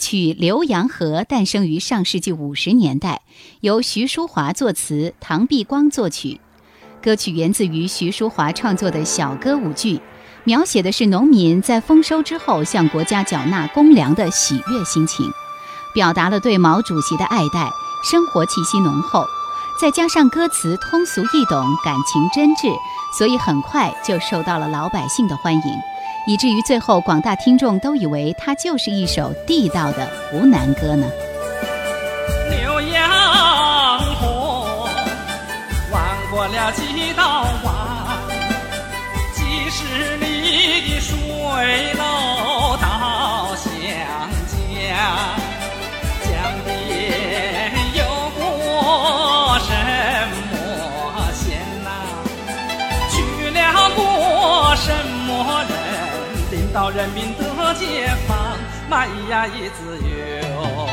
曲《浏阳河》诞生于上世纪五十年代，由徐淑华作词，唐碧光作曲。歌曲源自于徐淑华创作的小歌舞剧，描写的是农民在丰收之后向国家缴纳公粮的喜悦心情，表达了对毛主席的爱戴，生活气息浓厚。再加上歌词通俗易懂，感情真挚，所以很快就受到了老百姓的欢迎。以至于最后，广大听众都以为它就是一首地道的湖南歌呢。浏阳河，弯过了几道弯，几十里的水到人民的解放，妈呀，一自由。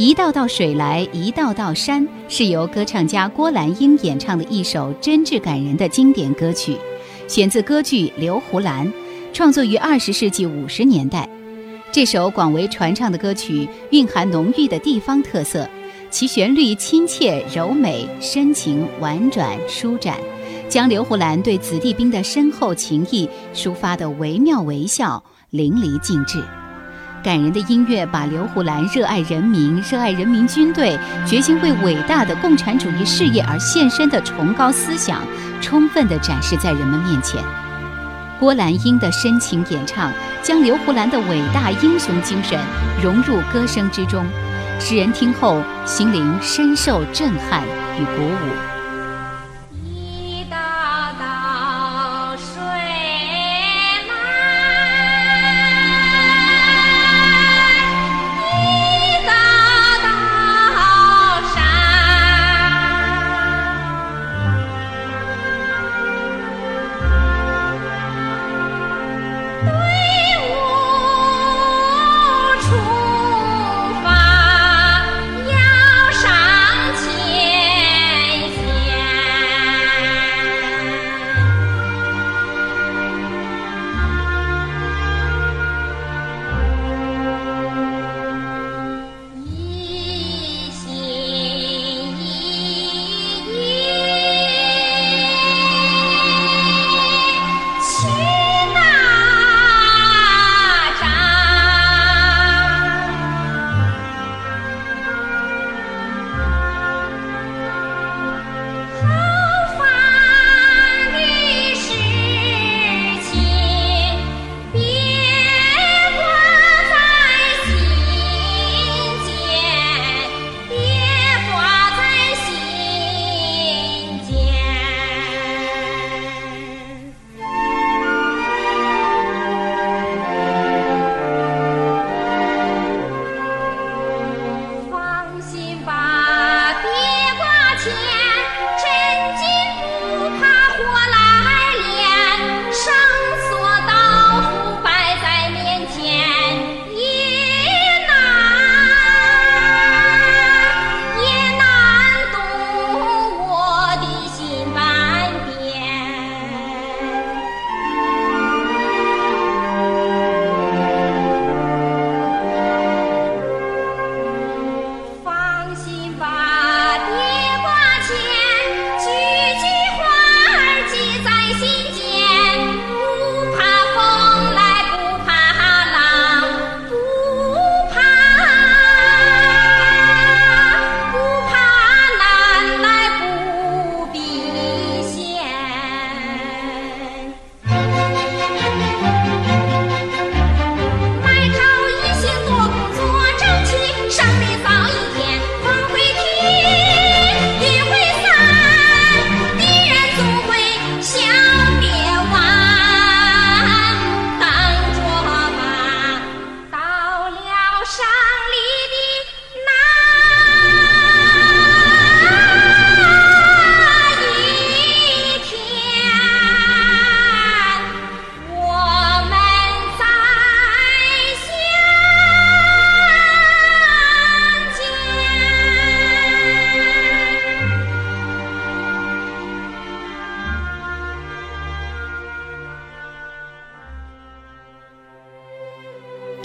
一道道水来，一道道山，是由歌唱家郭兰英演唱的一首真挚感人的经典歌曲，选自歌剧《刘胡兰》，创作于二十世纪五十年代。这首广为传唱的歌曲蕴含浓郁的地方特色，其旋律亲切柔美、深情婉转舒展，将刘胡兰对子弟兵的深厚情谊抒发得惟妙惟肖、淋漓尽致。感人的音乐把刘胡兰热爱人民、热爱人民军队、决心为伟大的共产主义事业而献身的崇高思想，充分地展示在人们面前。郭兰英的深情演唱，将刘胡兰的伟大英雄精神融入歌声之中，使人听后心灵深受震撼与鼓舞。《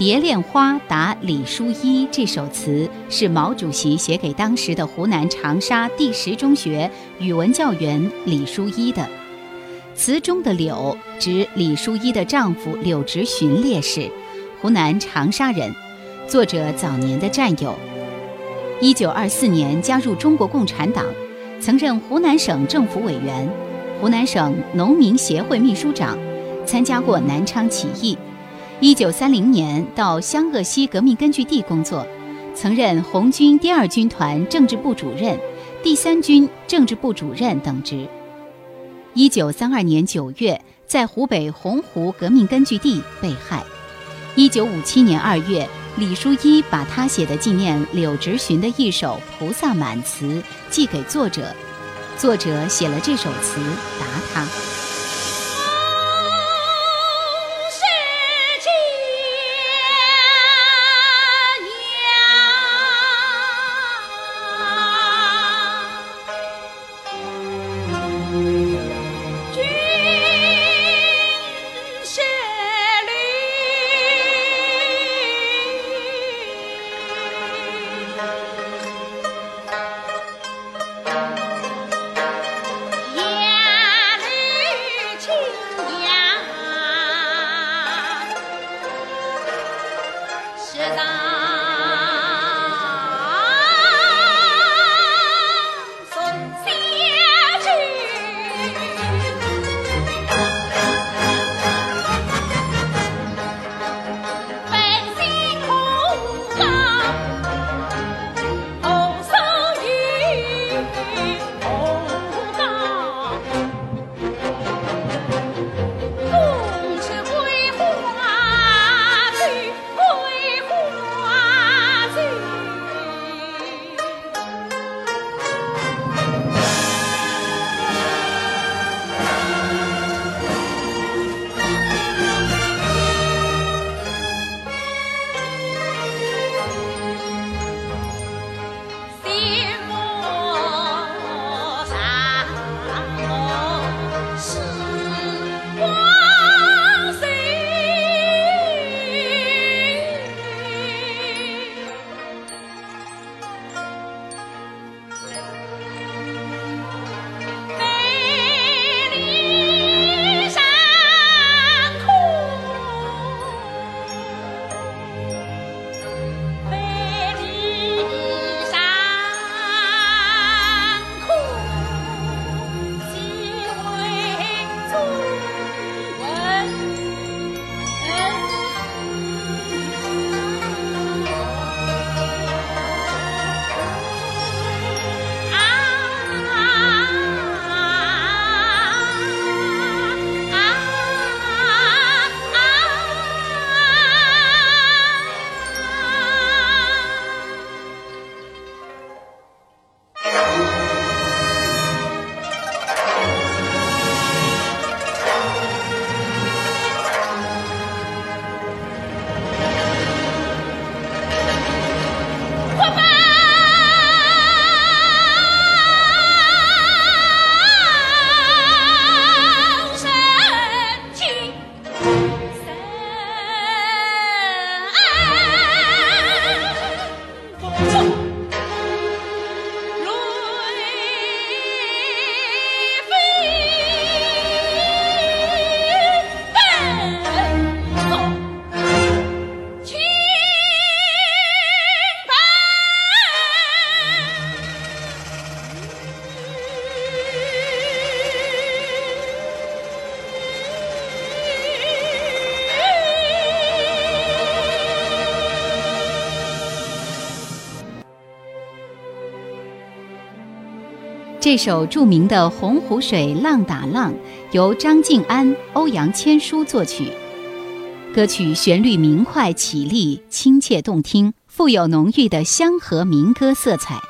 蝶恋花答李淑一》这首词是毛主席写给当时的湖南长沙第十中学语文教员李淑一的。词中的“柳”指李淑一的丈夫柳直荀烈士，湖南长沙人，作者早年的战友。一九二四年加入中国共产党，曾任湖南省政府委员、湖南省农民协会秘书长，参加过南昌起义。一九三零年到湘鄂西革命根据地工作，曾任红军第二军团政治部主任、第三军政治部主任等职。一九三二年九月，在湖北洪湖革命根据地被害。一九五七年二月，李淑一把他写的纪念柳直荀的一首《菩萨满词》寄给作者，作者写了这首词答他。这首著名的《洪湖水浪打浪》由张敬安、欧阳千书作曲。歌曲旋律明快绮丽、亲切动听，富有浓郁的乡河民歌色彩。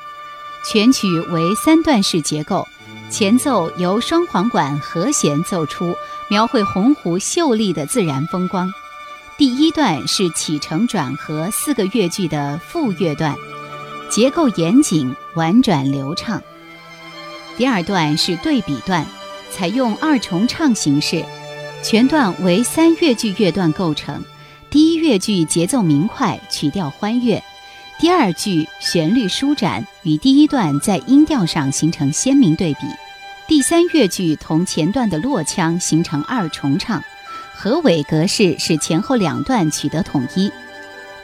全曲为三段式结构，前奏由双簧管和弦奏出，描绘洪湖秀丽的自然风光。第一段是起承转合四个乐句的副乐段，结构严谨、婉转流畅。第二段是对比段，采用二重唱形式，全段为三乐句乐段构成。第一乐句节奏明快，曲调欢悦；第二句旋律舒展，与第一段在音调上形成鲜明对比。第三乐句同前段的落腔形成二重唱，合尾格式使前后两段取得统一。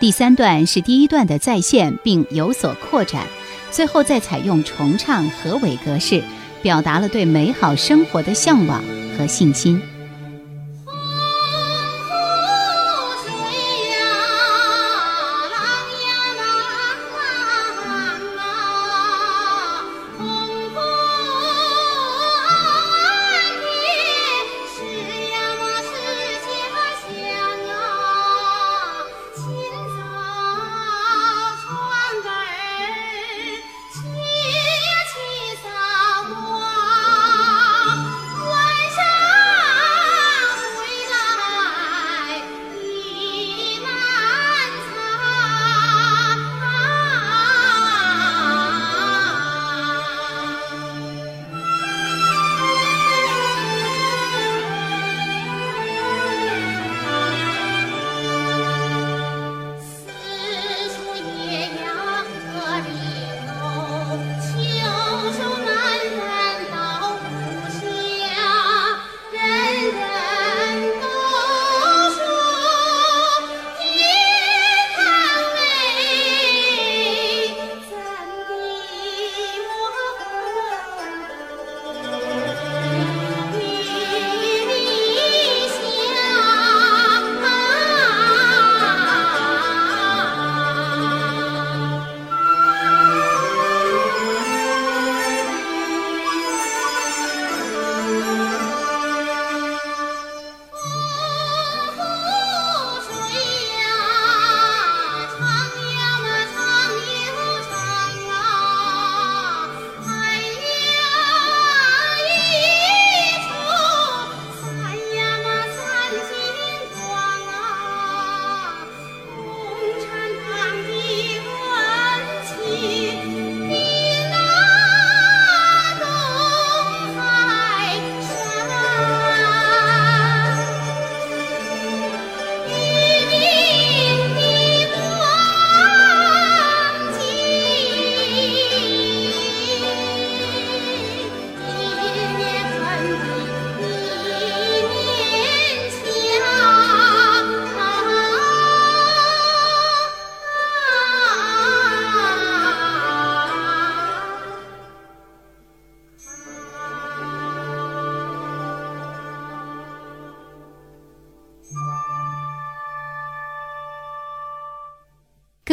第三段是第一段的再现，并有所扩展。最后再采用重唱和尾格式，表达了对美好生活的向往和信心。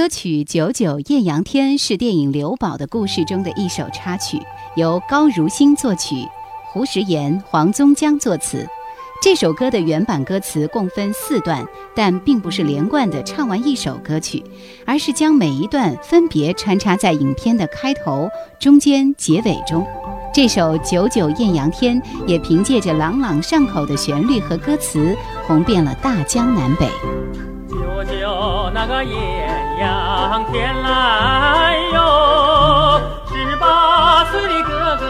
曲《九九艳阳天》是电影《刘宝的故事》中的一首插曲，由高如新作曲，胡石岩、黄宗江作词。这首歌的原版歌词共分四段，但并不是连贯的唱完一首歌曲，而是将每一段分别穿插在影片的开头、中间、结尾中。这首《九九艳阳天》也凭借着朗朗上口的旋律和歌词，红遍了大江南北。九九那个艳阳天来哟，十八岁的哥哥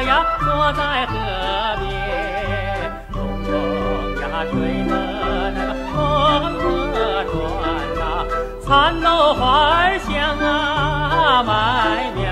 呀，坐在河边，东风呀吹得那个风车转呐，蚕豆花儿香啊，麦苗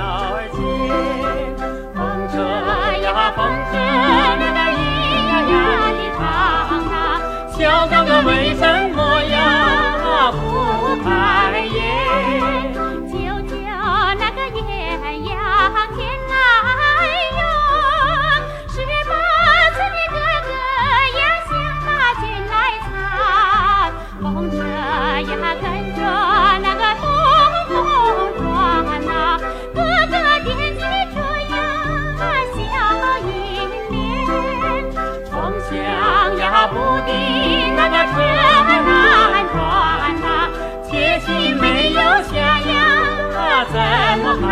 定那个车难转。心没有下呀，怎么还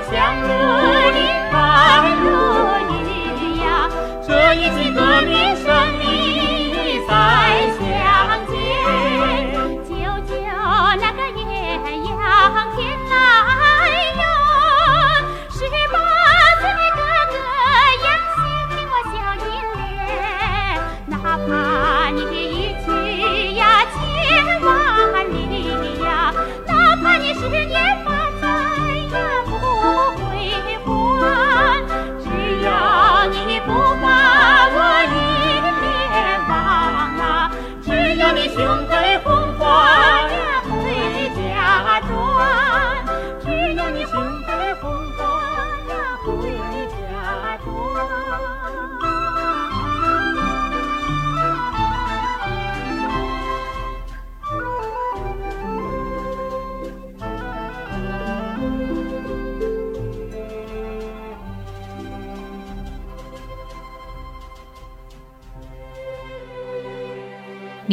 去呀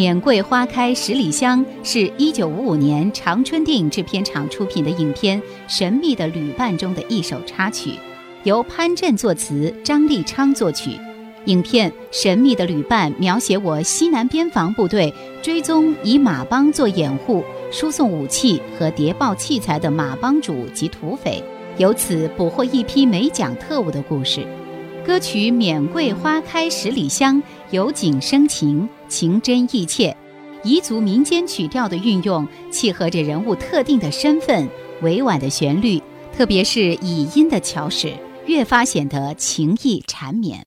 免桂花开十里香是一九五五年长春电影制片厂出品的影片《神秘的旅伴》中的一首插曲，由潘震作词，张立昌作曲。影片《神秘的旅伴》描写我西南边防部队追踪以马帮做掩护、输送武器和谍报器材的马帮主及土匪，由此捕获一批美蒋特务的故事。歌曲《免桂花开十里香》由景生情，情真意切，彝族民间曲调的运用，契合着人物特定的身份，委婉的旋律，特别是以音的巧使，越发显得情意缠绵。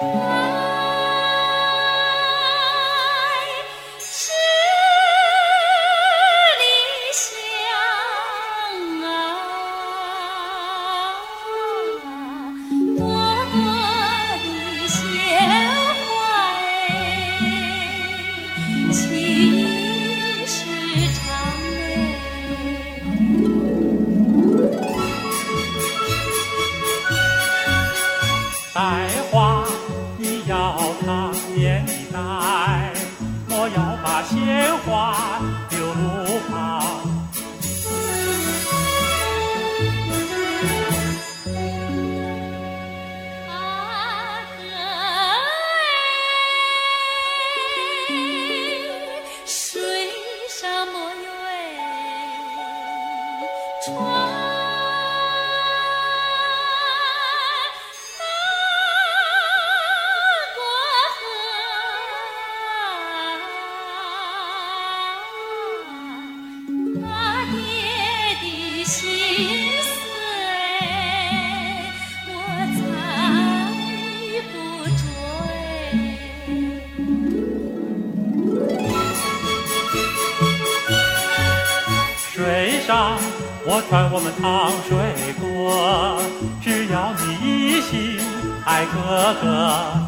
oh 哥哥。